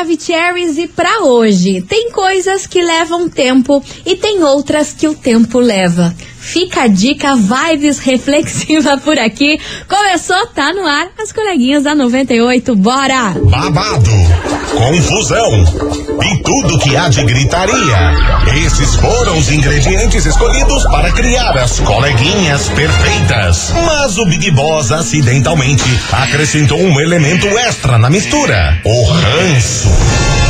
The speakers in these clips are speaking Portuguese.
Maravicheries e pra hoje. Tem coisas que levam tempo e tem outras que o tempo leva. Fica a dica, vibes reflexiva por aqui. Começou, tá no ar, as coleguinhas da 98, bora! Babado, confusão e tudo que há de gritaria. Esses foram os ingredientes escolhidos para criar as coleguinhas perfeitas. Mas o Big Boss acidentalmente acrescentou um elemento extra na mistura: o ranço.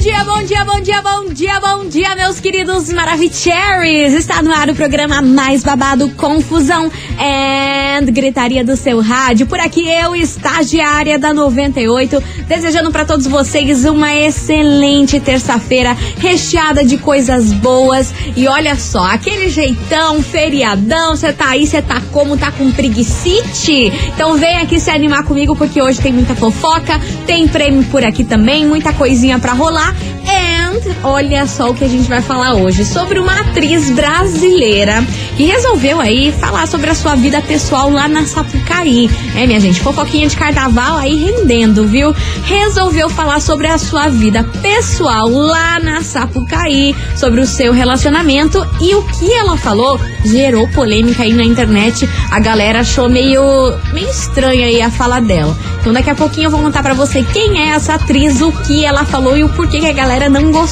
dia, bom dia, bom dia, bom dia, bom dia, meus queridos Maravicheries! Está no ar o programa mais babado Confusão and Gritaria do seu rádio. Por aqui eu, estagiária da 98, desejando para todos vocês uma excelente terça-feira recheada de coisas boas. E olha só, aquele jeitão, feriadão, você tá aí, você tá como? Tá com preguicite? Então vem aqui se animar comigo porque hoje tem muita fofoca, tem prêmio por aqui também, muita coisinha para rolar. And olha só o que a gente vai falar hoje sobre uma atriz brasileira que resolveu aí falar sobre a sua vida pessoal lá na Sapucaí. É, minha gente, fofoquinha de carnaval aí rendendo, viu? Resolveu falar sobre a sua vida pessoal lá na Sapucaí, sobre o seu relacionamento e o que ela falou gerou polêmica aí na internet. A galera achou meio, meio estranha aí a fala dela. Então daqui a pouquinho eu vou contar para você quem é essa atriz, o que ela falou e o porquê que a galera não gostou.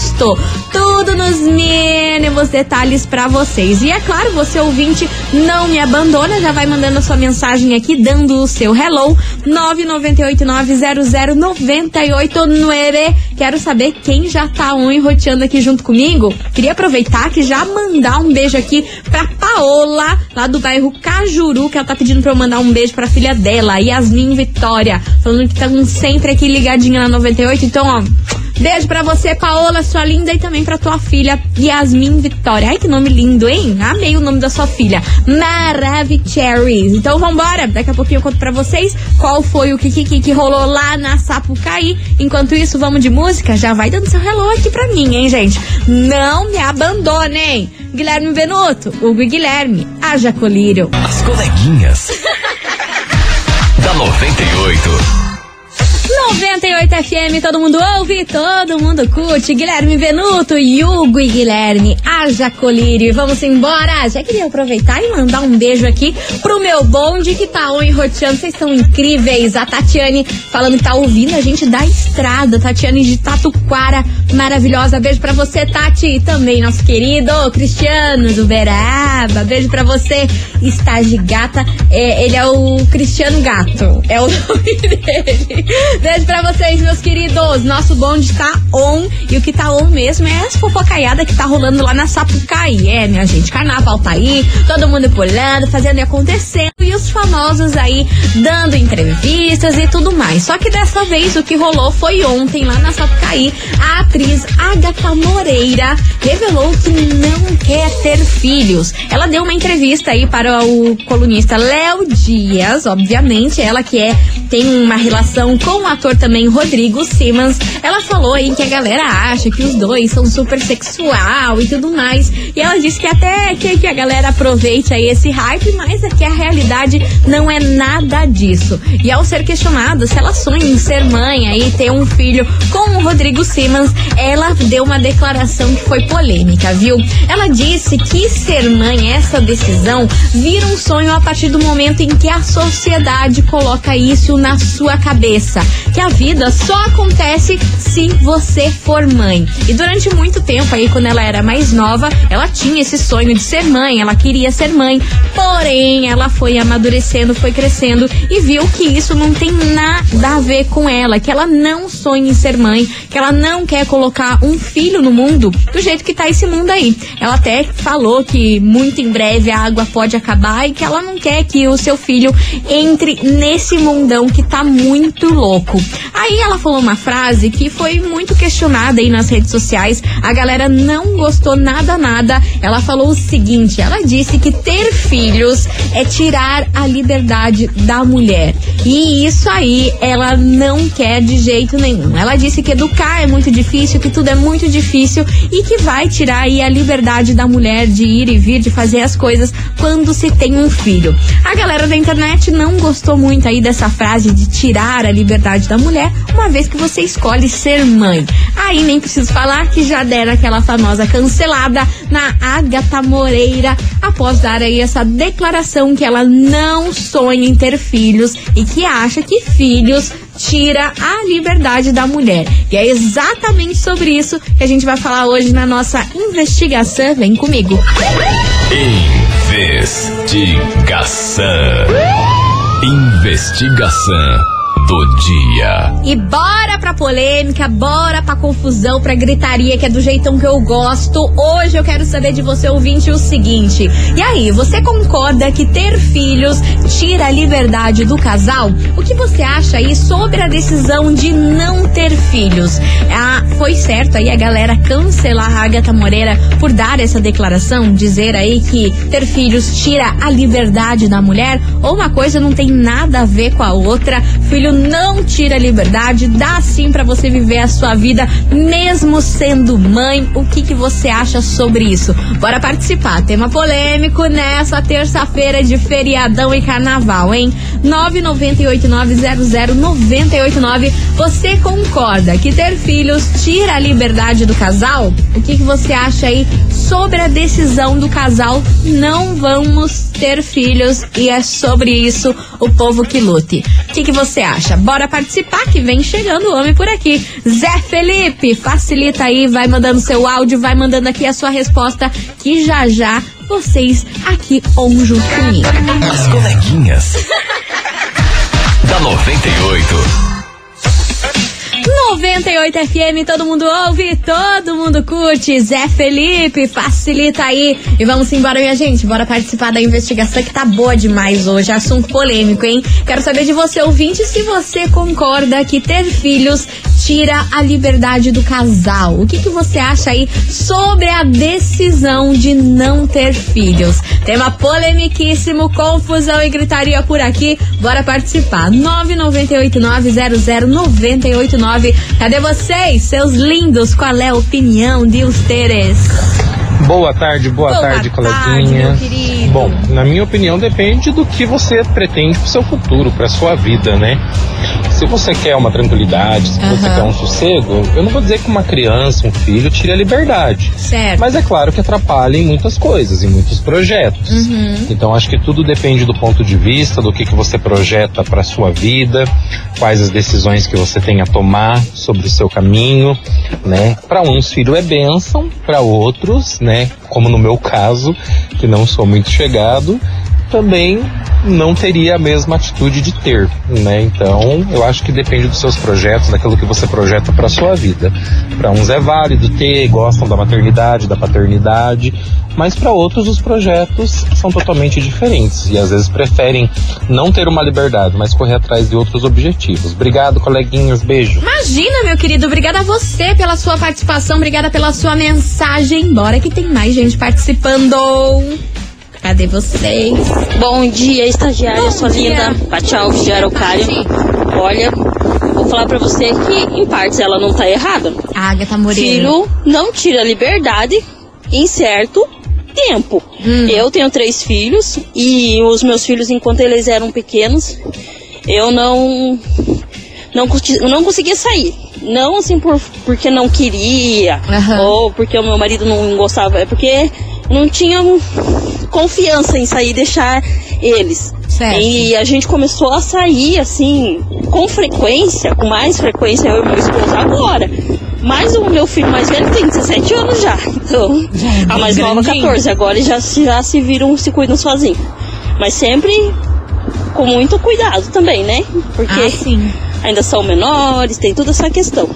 Tudo nos mínimos detalhes para vocês. E é claro, você ouvinte não me abandona, já vai mandando a sua mensagem aqui, dando o seu hello. 998900989. Quero saber quem já tá on roteando aqui junto comigo. Queria aproveitar que já mandar um beijo aqui pra Paola, lá do bairro Cajuru, que ela tá pedindo pra eu mandar um beijo pra filha dela, Yasmin Vitória. Falando que estão sempre aqui ligadinha na 98. Então, ó. Beijo pra você, Paola, sua linda, e também pra tua filha, Yasmin Vitória. Ai, que nome lindo, hein? Amei o nome da sua filha. Maravicheries. Então vambora. Daqui a pouquinho eu conto pra vocês qual foi o que, que, que rolou lá na Sapucaí. Enquanto isso, vamos de música? Já vai dando seu relógio aqui pra mim, hein, gente? Não me abandonem. Guilherme Venuto, Hugo e Guilherme, haja colírio. As coleguinhas. da 98. 98 FM, todo mundo ouve, todo mundo curte. Guilherme Venuto, Hugo e Guilherme, haja colírio. Vamos embora. Já queria aproveitar e mandar um beijo aqui pro meu bonde que tá on roteando. Vocês são incríveis. A Tatiane falando que tá ouvindo a gente da estrada. Tatiane de Tatuquara, maravilhosa. Beijo pra você, Tati. E também nosso querido Cristiano do Beraba. Beijo pra você, Estágio Gata. É, ele é o Cristiano Gato. É o nome dele. Beijo pra vocês, meus queridos. Nosso bonde tá on. E o que tá on mesmo é essa fofocaiada que tá rolando lá na Sapucaí. É, minha gente, carnaval tá aí, todo mundo pulando, fazendo e acontecendo. E os famosos aí dando entrevistas e tudo mais. Só que dessa vez o que rolou foi ontem lá na Sapucaí. A atriz Agatha Moreira revelou que não quer ter filhos. Ela deu uma entrevista aí para o colunista Léo Dias, obviamente, ela que é tem uma relação com ator também Rodrigo Simmons. Ela falou aí que a galera acha que os dois são super sexual e tudo mais. E ela disse que até que, que a galera aproveite aí esse hype, mas é que a realidade não é nada disso. E ao ser questionada se ela sonha em ser mãe aí, ter um filho com o Rodrigo Simmons, ela deu uma declaração que foi polêmica, viu? Ela disse que ser mãe, essa decisão, vira um sonho a partir do momento em que a sociedade coloca isso na sua cabeça. Que a vida só acontece se você for mãe. E durante muito tempo aí, quando ela era mais nova, ela tinha esse sonho de ser mãe, ela queria ser mãe. Porém, ela foi amadurecendo, foi crescendo e viu que isso não tem nada a ver com ela, que ela não sonha em ser mãe, que ela não quer colocar um filho no mundo do jeito que tá esse mundo aí. Ela até falou que muito em breve a água pode acabar e que ela não quer que o seu filho entre nesse mundão que tá muito louco. Aí ela falou uma frase que foi muito questionada aí nas redes sociais. A galera não gostou nada, nada. Ela falou o seguinte: ela disse que ter filhos é tirar a liberdade da mulher. E isso aí ela não quer de jeito nenhum. Ela disse que educar é muito difícil, que tudo é muito difícil e que vai tirar aí a liberdade da mulher de ir e vir, de fazer as coisas quando se tem um filho. A galera da internet não gostou muito aí dessa frase de tirar a liberdade da mulher, uma vez que você escolhe ser mãe. Aí nem preciso falar que já deram aquela famosa cancelada na Agatha Moreira após dar aí essa declaração que ela não sonha em ter filhos e que acha que filhos tira a liberdade da mulher. E é exatamente sobre isso que a gente vai falar hoje na nossa investigação. Vem comigo. Investigação. Investigação do dia. E bora pra polêmica, bora pra confusão, pra gritaria, que é do jeitão que eu gosto. Hoje eu quero saber de você, ouvinte, o seguinte. E aí, você concorda que ter filhos tira a liberdade do casal? O que você acha aí sobre a decisão de não ter filhos? Ah, foi certo aí a galera cancelar a Agatha Moreira por dar essa declaração? Dizer aí que ter filhos tira a liberdade da mulher? Ou uma coisa não tem nada a ver com a outra? Filho não tira a liberdade, dá sim para você viver a sua vida mesmo sendo mãe. O que, que você acha sobre isso? Bora participar. Tema polêmico nessa terça-feira de feriadão e carnaval, hein? 998900989. Você concorda que ter filhos tira a liberdade do casal? O que, que você acha aí sobre a decisão do casal? Não vamos ter filhos e é sobre isso o povo que lute. O que, que você acha? Bora participar que vem chegando o homem por aqui. Zé Felipe, facilita aí, vai mandando seu áudio, vai mandando aqui a sua resposta que já já vocês aqui on junto comigo. As coleguinhas. da 98. 98 FM, todo mundo ouve, todo mundo curte. Zé Felipe, facilita aí. E vamos embora, minha gente. Bora participar da investigação que tá boa demais hoje. Assunto polêmico, hein? Quero saber de você, ouvinte, se você concorda que ter filhos tira a liberdade do casal. O que, que você acha aí sobre a decisão de não ter filhos? Tema polemiquíssimo, confusão e gritaria por aqui. Bora participar. 998900989. Cadê vocês, seus lindos? Qual é a opinião de ustedes? Boa tarde, boa, Boa tarde, tarde, coleguinha. querido. Bom, na minha opinião, depende do que você pretende pro seu futuro, pra sua vida, né? Se você quer uma tranquilidade, se você Aham. quer um sossego, eu não vou dizer que uma criança, um filho, tire a liberdade. Certo. Mas é claro que atrapalha em muitas coisas, em muitos projetos. Uhum. Então acho que tudo depende do ponto de vista, do que, que você projeta para sua vida, quais as decisões que você tem a tomar sobre o seu caminho, né? Para uns filho é bênção, para outros, né? Como no meu caso, que não sou muito chegado, também não teria a mesma atitude de ter, né? Então, eu acho que depende dos seus projetos, daquilo que você projeta para sua vida. Para uns é válido ter, gostam da maternidade, da paternidade, mas para outros os projetos são totalmente diferentes e às vezes preferem não ter uma liberdade, mas correr atrás de outros objetivos. Obrigado, coleguinhas, beijo. Imagina, meu querido, obrigada a você pela sua participação, obrigada pela sua mensagem. Bora que tem mais gente participando. Cadê vocês? Bom dia, estagiária, Bom sua dia. linda. De Araucária. Olha, vou falar pra você que, em partes, ela não tá errada. Agatha Moreira. Filho não tira a liberdade em certo tempo. Hum. Eu tenho três filhos e os meus filhos, enquanto eles eram pequenos, eu não não, não conseguia sair. Não assim por, porque não queria Aham. ou porque o meu marido não gostava, é porque não tinha confiança em sair e deixar eles. Certo. E a gente começou a sair assim com frequência, com mais frequência eu e meu esposo agora. Mas o meu filho mais velho tem 17 anos já. Então, Já é a mais nova grandinho. 14. Agora eles já, se- já se viram, se cuidam sozinhos. Mas sempre com muito cuidado também, né? Porque Ah, ainda são menores, tem toda essa questão.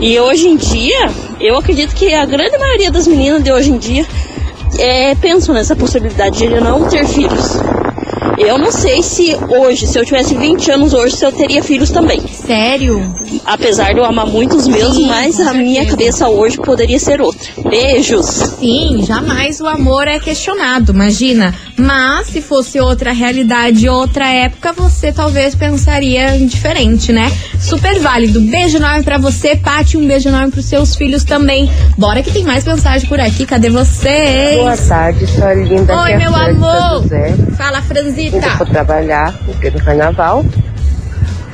E hoje em dia, eu acredito que a grande maioria das meninas de hoje em dia é, nessa possibilidade de não ter filhos. Eu não sei se hoje, se eu tivesse 20 anos hoje, se eu teria filhos também. Sério? Apesar de eu amar muito os meus, Sim, mas a minha cabeça hoje poderia ser outra. Beijos! Sim, jamais o amor é questionado, imagina. Mas se fosse outra realidade, outra época, você talvez pensaria diferente, né? Super válido. Beijo enorme pra você, Paty. Um beijo enorme pros seus filhos também. Bora que tem mais mensagem por aqui. Cadê vocês? Boa tarde, sua linda. Oi, meu amor. Fala, Indo Franzita. for trabalhar no carnaval,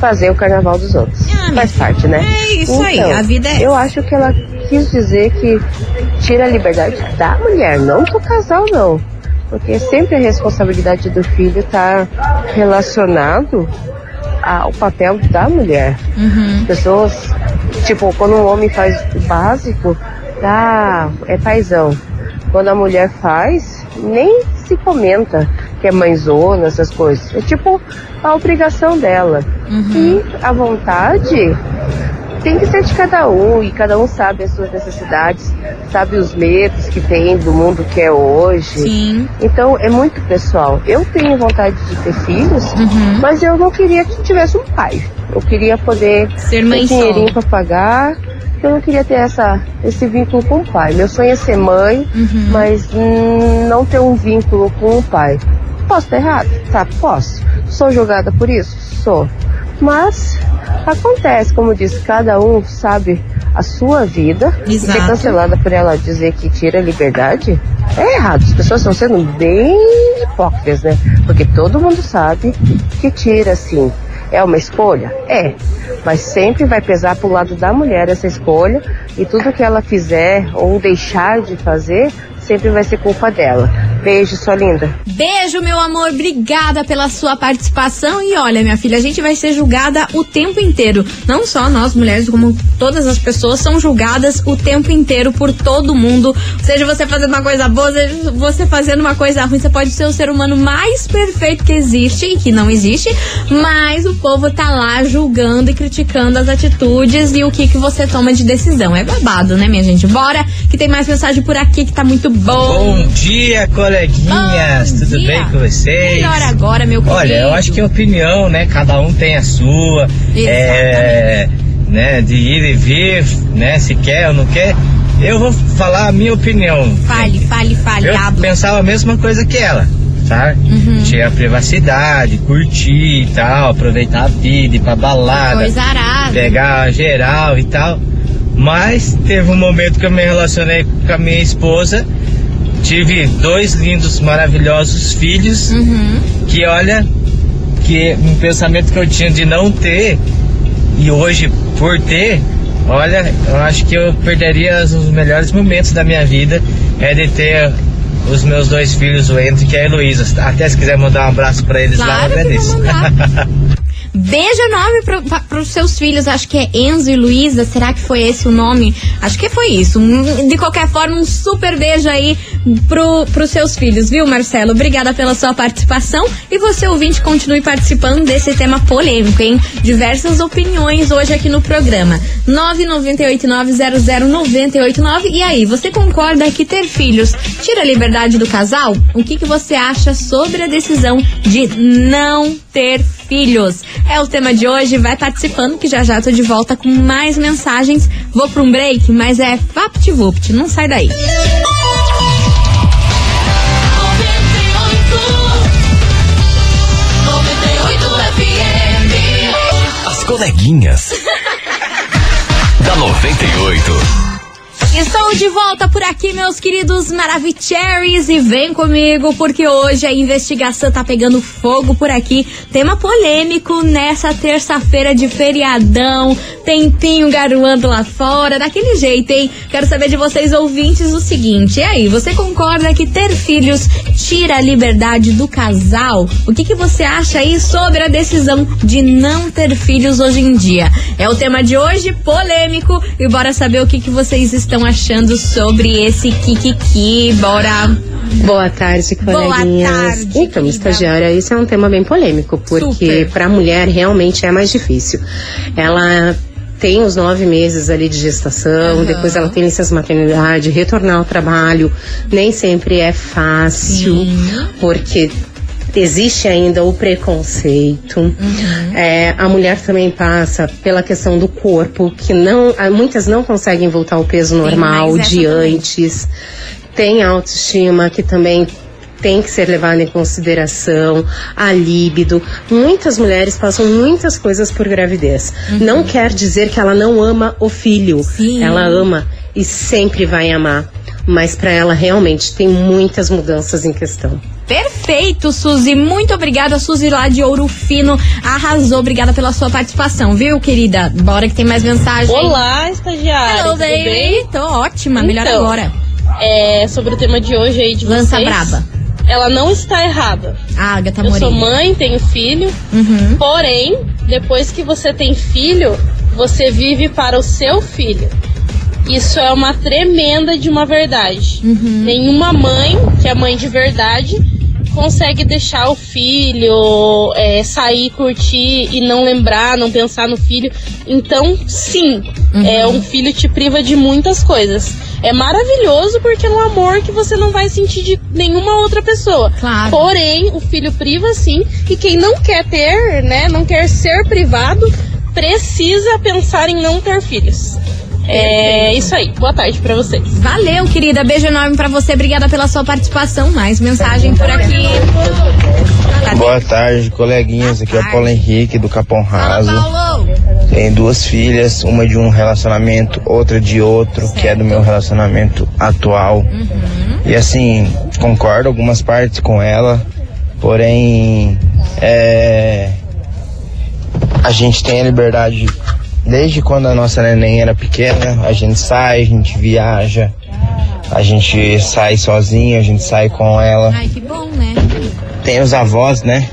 fazer o carnaval dos outros. Ah, Faz parte, né? É isso aí, a vida é Eu acho que ela quis dizer que tira a liberdade da mulher, não do casal, não. Porque sempre a responsabilidade do filho tá relacionado ao papel da mulher. Uhum. Pessoas, tipo, quando um homem faz o básico, tá, é paizão. Quando a mulher faz, nem se comenta que é mãezona, essas coisas. É tipo a obrigação dela. E a vontade tem que ser de cada um, e cada um sabe as suas necessidades, sabe os medos que tem do mundo que é hoje. Sim. Então é muito pessoal. Eu tenho vontade de ter filhos, Uhum. mas eu não queria que tivesse um pai. Eu queria poder Ser mãe ter dinheirinho pra pagar. Eu não queria ter essa, esse vínculo com o pai. Meu sonho é ser mãe, Uhum. mas hum, não ter um vínculo com o pai. Posso estar errado? Tá, posso. Sou julgada por isso? Sou. Mas acontece, como disse, cada um sabe a sua vida. E ser Exato. cancelada por ela dizer que tira a liberdade é errado. As pessoas estão sendo bem hipócritas, né? Porque todo mundo sabe que tira, assim. É uma escolha? É. Mas sempre vai pesar pro lado da mulher essa escolha. E tudo que ela fizer ou deixar de fazer, sempre vai ser culpa dela. Beijo, sua linda. Beijo, meu amor. Obrigada pela sua participação. E olha, minha filha, a gente vai ser julgada o tempo inteiro. Não só nós, mulheres, como todas as pessoas são julgadas o tempo inteiro por todo mundo. Seja você fazendo uma coisa boa, seja você fazendo uma coisa ruim. Você pode ser o ser humano mais perfeito que existe e que não existe, mas o povo tá lá julgando e criticando as atitudes e o que, que você toma de decisão. É babado, né, minha gente? Bora, que tem mais mensagem por aqui que tá muito bom. Bom dia, coleguinhas. Bom Tudo dia. bem com vocês? Melhor agora, meu querido. Olha, eu acho que é opinião, né? Cada um tem a sua. É, né? De ir e vir, né? Se quer ou não quer. Eu vou falar a minha opinião. Fale, fale, fale, Eu pensava a mesma coisa que ela, tá? Uhum. Tinha a privacidade, curtir e tal, aproveitar a vida, ir pra balada, Coisa arada. pegar geral e tal. Mas teve um momento que eu me relacionei com a minha esposa, tive dois lindos, maravilhosos filhos, Uhum. que olha, que um pensamento que eu tinha de não ter, e hoje por ter, olha, eu acho que eu perderia os melhores momentos da minha vida, é de ter os meus dois filhos, o Enzo e a Heloísa. Até se quiser mandar um abraço pra eles lá, eu Claro agradeço. Beijo enorme pro, pa- pros seus filhos, acho que é Enzo e Luísa, será que foi esse o nome? Acho que foi isso. De qualquer forma, um super beijo aí pro, pros seus filhos, viu, Marcelo? Obrigada pela sua participação e você, ouvinte, continue participando desse tema polêmico, hein? Diversas opiniões hoje aqui no programa. 998900989. E aí, você concorda que ter filhos tira a liberdade do casal? O que, que você acha sobre a decisão de não ter filhos? É o tema de hoje, vai participando que já já tô de volta com mais mensagens. Vou pra um break, mas é VaptVupt, não sai daí. As coleguinhas. da 98. Estou de volta por aqui, meus queridos Maravicheries, e vem comigo porque hoje a investigação tá pegando fogo por aqui. Tema polêmico nessa terça-feira de feriadão, tempinho garoando lá fora, daquele jeito, hein? Quero saber de vocês, ouvintes, o seguinte: e aí, você concorda que ter filhos tira a liberdade do casal? O que, que você acha aí sobre a decisão de não ter filhos hoje em dia? É o tema de hoje, polêmico, e bora saber o que, que vocês estão achando sobre esse Kikiki. Bora! Boa tarde, Boa coleguinhas. tarde, então, estagiária, isso é um tema bem polêmico, porque para a mulher realmente é mais difícil. Ela tem os nove meses ali de gestação, Aham. depois ela tem licença maternidade, retornar ao trabalho, nem sempre é fácil, Sim. porque existe ainda o preconceito. É, a mulher também passa pela questão do corpo, que não, ah, muitas não conseguem voltar ao peso normal essa de antes. Tem a autoestima que também tem que ser levada em consideração, a líbido. Muitas mulheres passam muitas coisas por gravidez. Não quer dizer que ela não ama o filho. Sim. Ela ama e sempre vai amar. Mas para ela realmente tem muitas mudanças em questão. Perfeito, Suzy. Muito obrigada, Suzy lá de Ouro Fino. Arrasou. Obrigada pela sua participação, viu, querida? Bora que tem mais mensagem. Olá, estagiária. Hello, tudo baby. bem? Tô ótima. Melhor Então, agora. É, sobre o tema de hoje aí de Lança vocês. braba. Ela não está errada. Ah, Agatha Eu sou Moreira. mãe, tenho filho. Uhum. Porém, depois que você tem filho, você vive para o seu filho. Isso é uma tremenda de uma verdade. Uhum. Nenhuma mãe, que é mãe de verdade, consegue deixar o filho é, sair, curtir e não lembrar, não pensar no filho. Então, sim, Uhum. é, um filho te priva de muitas coisas. É maravilhoso porque é um amor que você não vai sentir de nenhuma outra pessoa. Claro. Porém, o filho priva sim, e quem não quer ter, né, não quer ser privado, precisa pensar em não ter filhos. É isso aí. Boa tarde pra vocês. Valeu, querida. Beijo enorme pra você. Obrigada pela sua participação. Mais mensagem por aqui. Boa tarde, coleguinhas. Aqui é o Paulo Henrique do Capão Raso. Fala. Tenho duas filhas, uma de um relacionamento, outra de outro, que é do meu relacionamento atual. E assim, concordo algumas partes com ela, porém, é, a gente tem a liberdade desde quando a nossa neném era pequena. A gente sai, a gente viaja, a gente sai sozinho, a gente sai com ela. Ai, que bom, né? Tem os avós, né?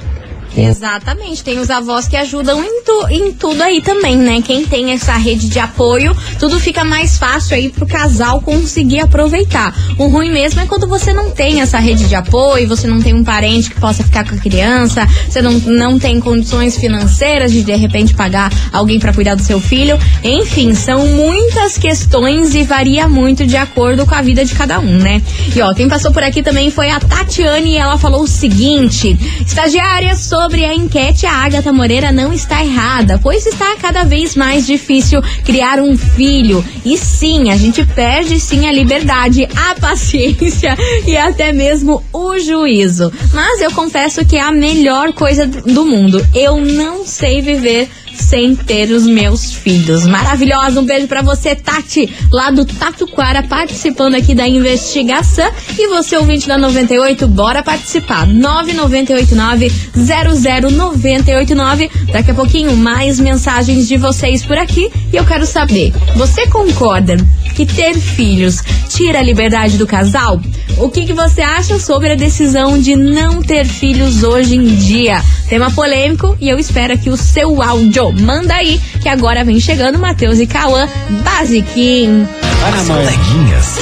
Exatamente, tem os avós que ajudam em, tu- em tudo aí também, né? Quem tem essa rede de apoio, tudo fica mais fácil aí pro casal conseguir aproveitar. O ruim mesmo é quando você não tem essa rede de apoio, você não tem um parente que possa ficar com a criança, você não, não tem condições financeiras de de repente pagar alguém pra cuidar do seu filho. Enfim, são muitas questões e varia muito de acordo com a vida de cada um, né? E ó, quem passou por aqui também foi a Tatiane e ela falou o seguinte: estagiária sobre a enquete, a Agatha Moreira não está errada, pois está cada vez mais difícil criar um filho. E sim, a gente perde sim a liberdade, a paciência e até mesmo o juízo. Mas eu confesso que é a melhor coisa do mundo. Eu não sei viver sem ter os meus filhos. Maravilhosa, um beijo pra você, Tati, lá do Tatuquara, participando aqui da investigação. E você, ouvinte da 98, bora participar. 9989-00989. Daqui a pouquinho, mais mensagens de vocês por aqui. E eu quero saber, você concorda que ter filhos tira a liberdade do casal? O que, que você acha sobre a decisão de não ter filhos hoje em dia? Tema polêmico e eu espero aqui o seu áudio. Manda aí, que agora vem chegando Matheus e Cauã, basiquinho. As coleguinhas.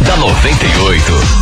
da 98.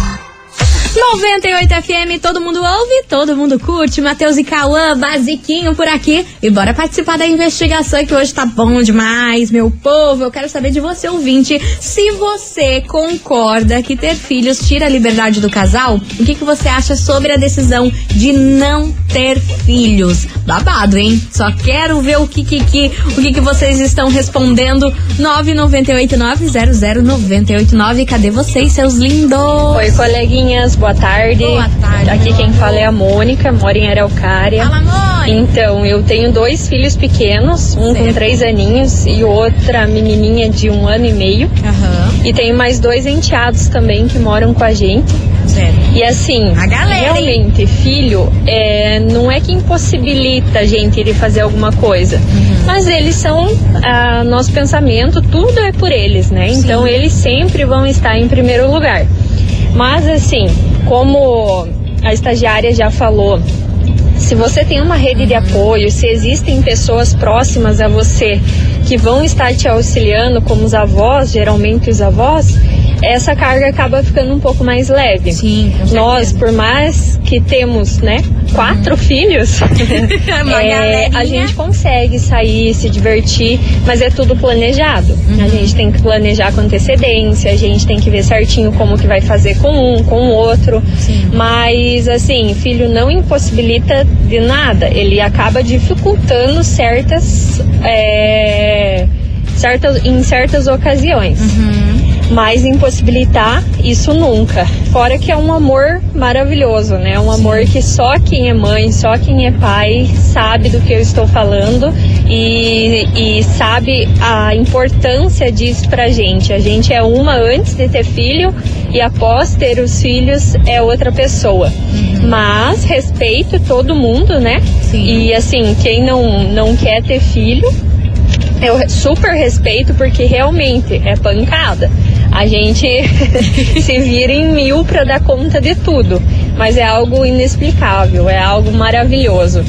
98 FM, todo mundo ouve, todo mundo curte. Matheus e Cauã, basiquinho por aqui. E bora participar da investigação que hoje tá bom demais, meu povo. Eu quero saber de você, ouvinte, se você concorda que ter filhos tira a liberdade do casal. O que, que você acha sobre a decisão de não ter filhos? Babado, hein? Só quero ver o que que, que- o que, que vocês estão respondendo. 998900989. Cadê vocês, seus lindos? Oi, coleguinhas, boa tarde. Boa tarde. Aqui quem fala é a Mônica, moro em Araucária. Fala, mãe. Então, eu tenho dois filhos pequenos, um com Certo. três aninhos e outra menininha de um ano e meio. Aham, E tenho mais dois enteados também que moram com a gente. certo. E assim, A galera, hein? realmente, filho é, não é que impossibilita a gente de fazer alguma coisa. Uhum. Mas eles são ah, nosso pensamento, tudo é por eles, né? Então eles sempre vão estar em primeiro lugar. Mas assim, como a estagiária já falou, se você tem uma rede de apoio, se existem pessoas próximas a você que vão estar te auxiliando, como os avós, geralmente os avós, essa carga acaba ficando um pouco mais leve. Sim, Nós, por mais que temos, né, quatro filhos, Uma é, a gente consegue sair, se divertir, mas é tudo planejado. Uhum. A gente tem que planejar com antecedência, a gente tem que ver certinho como que vai fazer com um, com o outro. Mas assim, filho não impossibilita de nada. Ele acaba dificultando certas, é, certas em certas ocasiões. Mas impossibilitar isso nunca. Fora que é um amor maravilhoso, né? Um amor que só quem é mãe, só quem é pai sabe do que eu estou falando e, e sabe a importância disso pra gente. A gente é uma antes de ter filho e após ter os filhos é outra pessoa. Mas respeito todo mundo, né? E assim, quem não, não quer ter filho, eu super respeito porque realmente é pancada. A gente se vira em mil para dar conta de tudo, mas é algo inexplicável, é algo maravilhoso.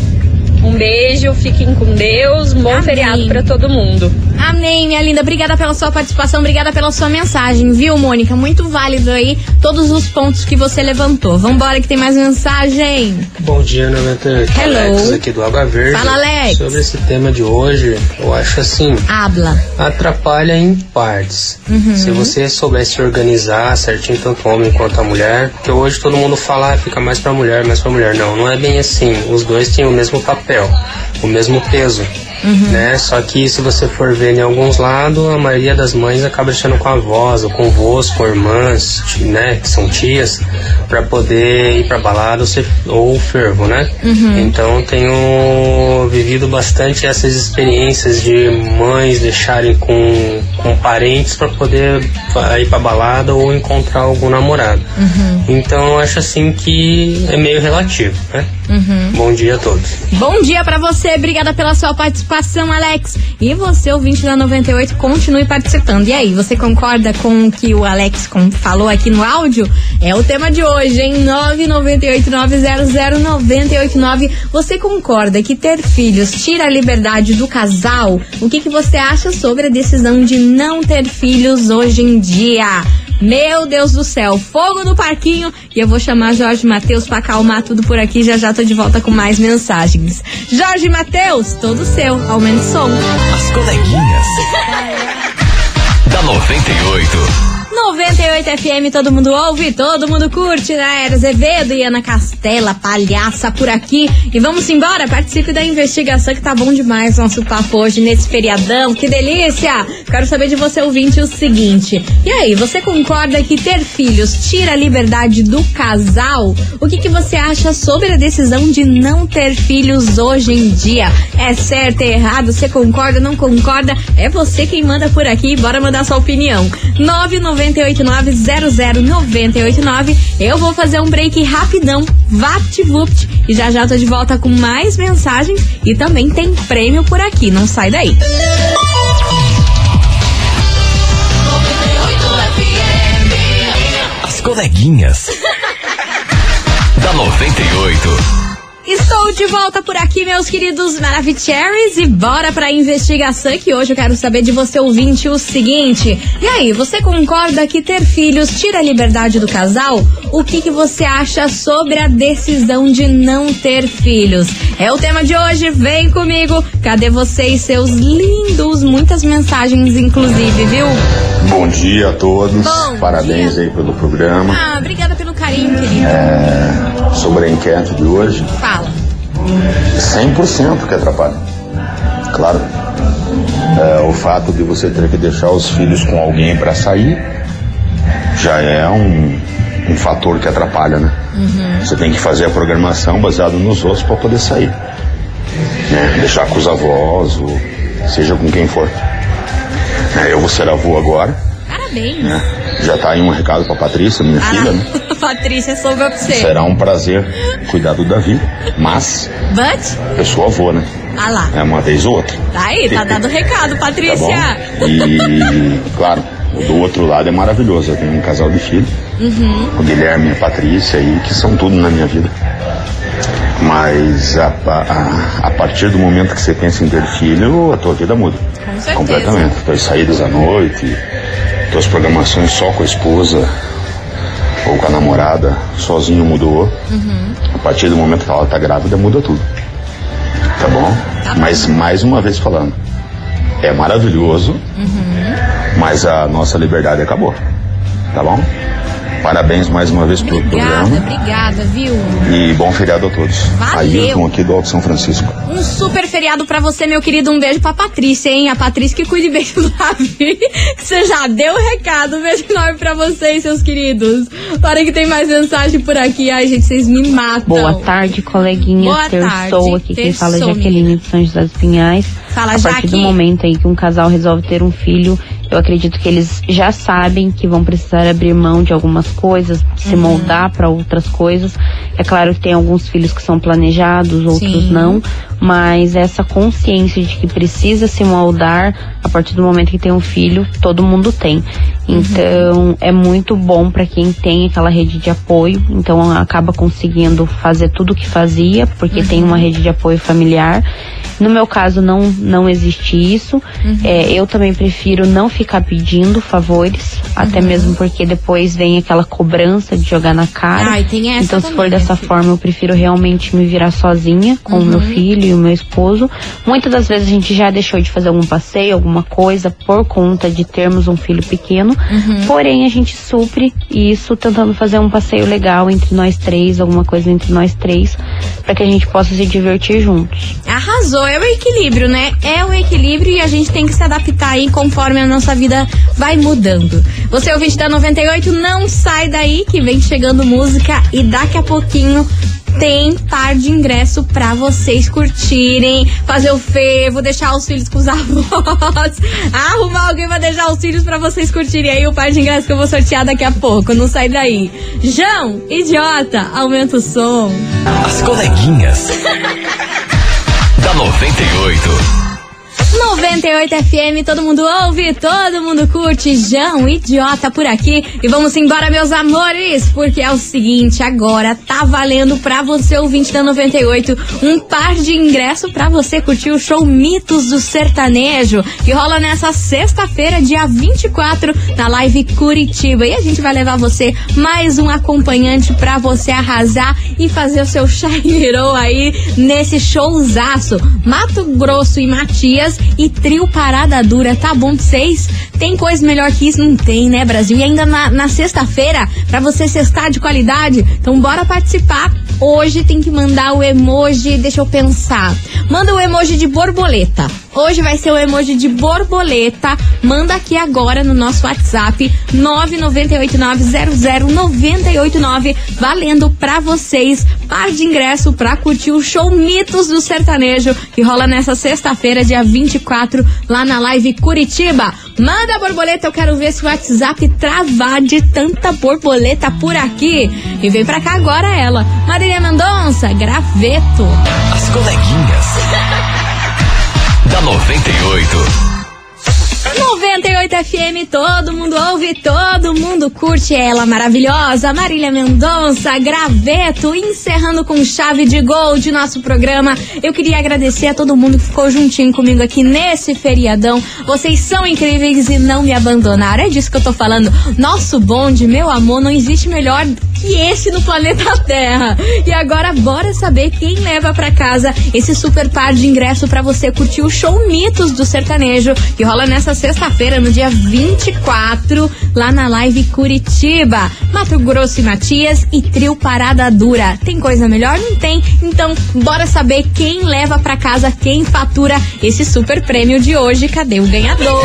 Um beijo, fiquem com Deus, um bom Amém. feriado para todo mundo. Amém, minha linda. Obrigada pela sua participação, obrigada pela sua mensagem, viu, Mônica? Muito válido aí todos os pontos que você levantou. Vambora que tem mais mensagem. Bom dia, 98. Hello. Alex aqui do Água Verde. Fala, Alex. Sobre esse tema de hoje, eu acho assim. Habla. Atrapalha em partes. Uhum. Se você souber se organizar certinho, tanto o homem quanto a mulher, porque hoje todo mundo fala, ah, fica mais pra mulher, mais pra mulher. Não, não é bem assim. Os dois têm o mesmo papel, o mesmo peso. Né? Só que se você for ver em alguns lados, a maioria das mães acaba deixando com avós, ou com vós, com irmãs, né, que são tias, para poder ir pra balada ou, ser, ou fervo, né? Uhum. Então tenho vivido bastante essas experiências de mães deixarem com, com parentes para poder ir pra balada ou encontrar algum namorado. Então eu acho assim que é meio relativo, né? Uhum. Bom dia a todos. Bom dia pra você, obrigada pela sua participação, Alex. E você, ouvinte da 98, continue participando. E aí, você concorda com o que o Alex falou aqui no áudio? É o tema de hoje, hein? 998-900-989. Você concorda que ter filhos tira a liberdade do casal? O que, que você acha sobre a decisão de não ter filhos hoje em dia? Meu Deus do céu, fogo no parquinho. E eu vou chamar Jorge Matheus pra acalmar tudo por aqui. Já já tô de volta com mais mensagens. Jorge Matheus, todo seu. Aumente o som. As coleguinhas. da 98. 98 FM, todo mundo ouve, todo mundo curte, né? Era Azevedo e Ana Castela, palhaça por aqui. E vamos embora, participe da investigação que tá bom demais nosso papo hoje nesse feriadão. Que delícia! Quero saber de você, ouvinte, o seguinte. E aí, você concorda que ter filhos tira a liberdade do casal? O que, que você acha sobre a decisão de não ter filhos hoje em dia? É certo, é errado? Você concorda, não concorda? É você quem manda por aqui. Bora mandar sua opinião. 998900989. Eu vou fazer um break rapidão, vapt-vupt, e já já tô de volta com mais mensagens e também tem prêmio por aqui. Não sai daí. As coleguinhas. da 98. Estou de volta por aqui, meus queridos Maravicheries, e bora pra investigação que hoje eu quero saber de você, ouvinte, o seguinte. E aí, você concorda que ter filhos tira a liberdade do casal? O que, que você acha sobre a decisão de não ter filhos? É o tema de hoje, vem comigo. Cadê vocês, seus lindos? Muitas mensagens, inclusive, viu? Bom dia a todos. Bom Parabéns aí pelo programa. Ah, obrigada pelo carinho, querido. É, sobre a enquete de hoje, Fala. 100% que atrapalha. Claro. É, o fato de você ter que deixar os filhos com alguém para sair já é um, um fator que atrapalha, né? Você tem que fazer a programação baseada nos outros para poder sair. Né? Deixar com os avós, ou seja com quem for. É, eu vou ser avô agora, Parabéns. né? Já tá aí um recado pra Patrícia, minha filha, né? Patrícia, soube pra você. Será um prazer cuidar do Davi, mas But? eu sou avô, né? Ah lá. É uma vez ou outra. Tá aí, tá dado o recado, Tá Patrícia. bom? E, claro, do outro lado é maravilhoso. Eu tenho um casal de filhos, Uhum. o Guilherme e a Patrícia aí, que são tudo na minha vida. Mas a, a, a partir do momento que você pensa em ter filho, a tua vida muda. Com certeza. Completamente. Tuas saídas à noite, tuas programações só com a esposa ou com a namorada, sozinho mudou. A partir do momento que ela tá grávida, muda tudo. Tá bom? Mas mais uma vez falando, é maravilhoso, mas a nossa liberdade acabou. Tá bom? Parabéns mais uma vez pelo Obrigada, programa obrigada, viu? e bom feriado a todos. Valeu. Ailton aqui do Alto São Francisco. Um super feriado pra você, meu querido. Um beijo pra Patrícia, hein? A Patrícia que cuide bem do Davi. Que você já deu o recado. Um beijo enorme pra vocês, seus queridos. Para que tem mais mensagem por aqui. Ai, gente, vocês me matam. Boa tarde, coleguinhas. Boa Terçou tarde, aqui. Quem fala é Jaqueline de São José dos Pinhais. Fala, A partir do Jaque. momento aí que um casal resolve ter um filho, eu acredito que eles já sabem que vão precisar abrir mão de algumas coisas, se Uhum. moldar para outras coisas. É claro que tem alguns filhos que são planejados, outros Sim. não, mas essa consciência de que precisa se moldar a partir do momento que tem um filho, todo mundo tem. Então, é muito bom para quem tem aquela rede de apoio, então acaba conseguindo fazer tudo o que fazia, porque tem uma rede de apoio familiar. No meu caso, não, não existe isso. É, eu também prefiro não ficar pedindo favores, até mesmo porque depois vem aquela cobrança de jogar na cara. Essa então, se for também, dessa né, forma, eu prefiro realmente me virar sozinha com o meu Uhum. filho e o meu esposo. Muitas das vezes a gente já deixou de fazer algum passeio, alguma coisa, por conta de termos um filho pequeno. Uhum. Porém, a gente supre isso tentando fazer um passeio legal entre nós três, alguma coisa entre nós três, para que a gente possa se divertir juntos. Arrasou, é o equilíbrio, né? É o equilíbrio e a gente tem que se adaptar aí conforme a nossa vida vai mudando. Você ouvinte da 98, não sai daí que vem chegando música e daqui a pouquinho tem par de ingresso pra vocês curtirem, fazer o fervo, deixar os filhos com os avós, arrumar alguém pra deixar os filhos pra vocês curtirem aí o par de ingresso que eu vou sortear daqui a pouco. Não sai daí. João, idiota, aumenta o som. As coleguinhas. da 98. 98 FM, todo mundo ouve, todo mundo curte. João, idiota por aqui. E vamos embora, meus amores, porque é o seguinte: agora tá valendo pra você, ouvinte da 98, um par de ingresso pra você curtir o show Mitos do Sertanejo, que rola nessa sexta-feira, dia 24, na live Curitiba. E a gente vai levar você mais um acompanhante pra você arrasar e fazer o seu Shine aí nesse showzaço. Mato Grosso e Matias e trio Parada Dura, tá bom de seis? Tem coisa melhor que isso? Não tem, né, Brasil? E ainda na, na sexta-feira, pra você sextar de qualidade. Então bora participar. Hoje tem que mandar o emoji, deixa eu pensar. Manda o emoji de borboleta. Hoje vai ser o emoji de borboleta. Manda aqui agora no nosso WhatsApp 998900989 valendo pra vocês par de ingresso pra curtir o show Mitos do Sertanejo que rola nessa sexta-feira, dia 24, lá na live Curitiba. Manda a borboleta, eu quero ver se o WhatsApp travar de tanta borboleta por aqui. E vem pra cá agora ela, Marília Mendonça, graveto. As coleguinhas. da 98. 98 FM, todo mundo ouve, todo mundo curte ela, maravilhosa, Marília Mendonça, graveto, encerrando com chave de gol de nosso programa. Eu queria agradecer a todo mundo que ficou juntinho comigo aqui nesse feriadão. Vocês são incríveis e não me abandonaram. É disso que eu tô falando. Nosso bonde, meu amor, não existe melhor que esse no planeta Terra. E agora bora saber quem leva pra casa esse super par de ingresso pra você curtir o show Mitos do Sertanejo, que rola nessa sexta-feira, no dia 24, lá na Live Curitiba. Mato Grosso e Matias e Trio Parada Dura. Tem coisa melhor? Não tem. Então, bora saber quem leva pra casa, quem fatura esse super prêmio de hoje. Cadê o ganhador?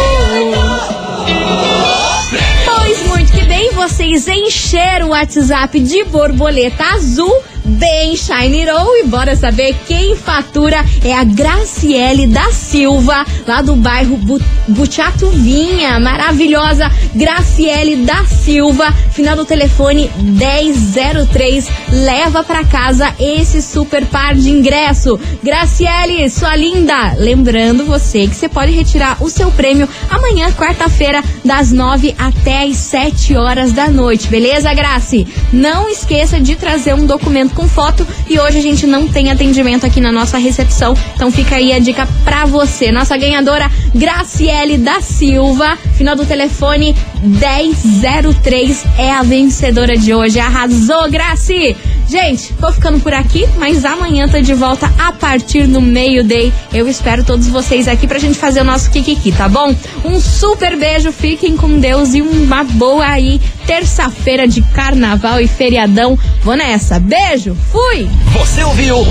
Pois muito que bem, vocês encheram o WhatsApp de borboleta azul bem Shiny Roll. E bora saber quem fatura. É a Graciele da Silva, lá do bairro Bu Butiatuvinha, maravilhosa Graciele da Silva, final do telefone 1003, leva pra casa esse super par de ingresso. Graciele, sua linda, lembrando você que você pode retirar o seu prêmio amanhã, quarta-feira, das 9 até as 7 horas horas da noite, beleza, Grace? Não esqueça de trazer um documento com foto e hoje a gente não tem atendimento aqui na nossa recepção, então fica aí a dica pra você. Nossa ganhadora, Graciele da Silva, final do telefone 1003 é a vencedora de hoje. Arrasou, Graci! Gente, vou ficando por aqui, mas amanhã tô de volta a partir do meio-day. Eu espero todos vocês aqui pra gente fazer o nosso Kikiki, tá bom? Um super beijo, fiquem com Deus e uma boa aí terça-feira de carnaval e feriadão. Vou nessa. Beijo, fui! Você ouviu?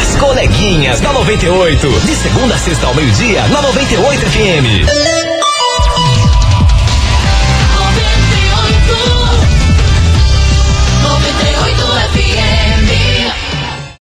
As coleguinhas da 98. De segunda a sexta ao meio-dia, na 98 FM.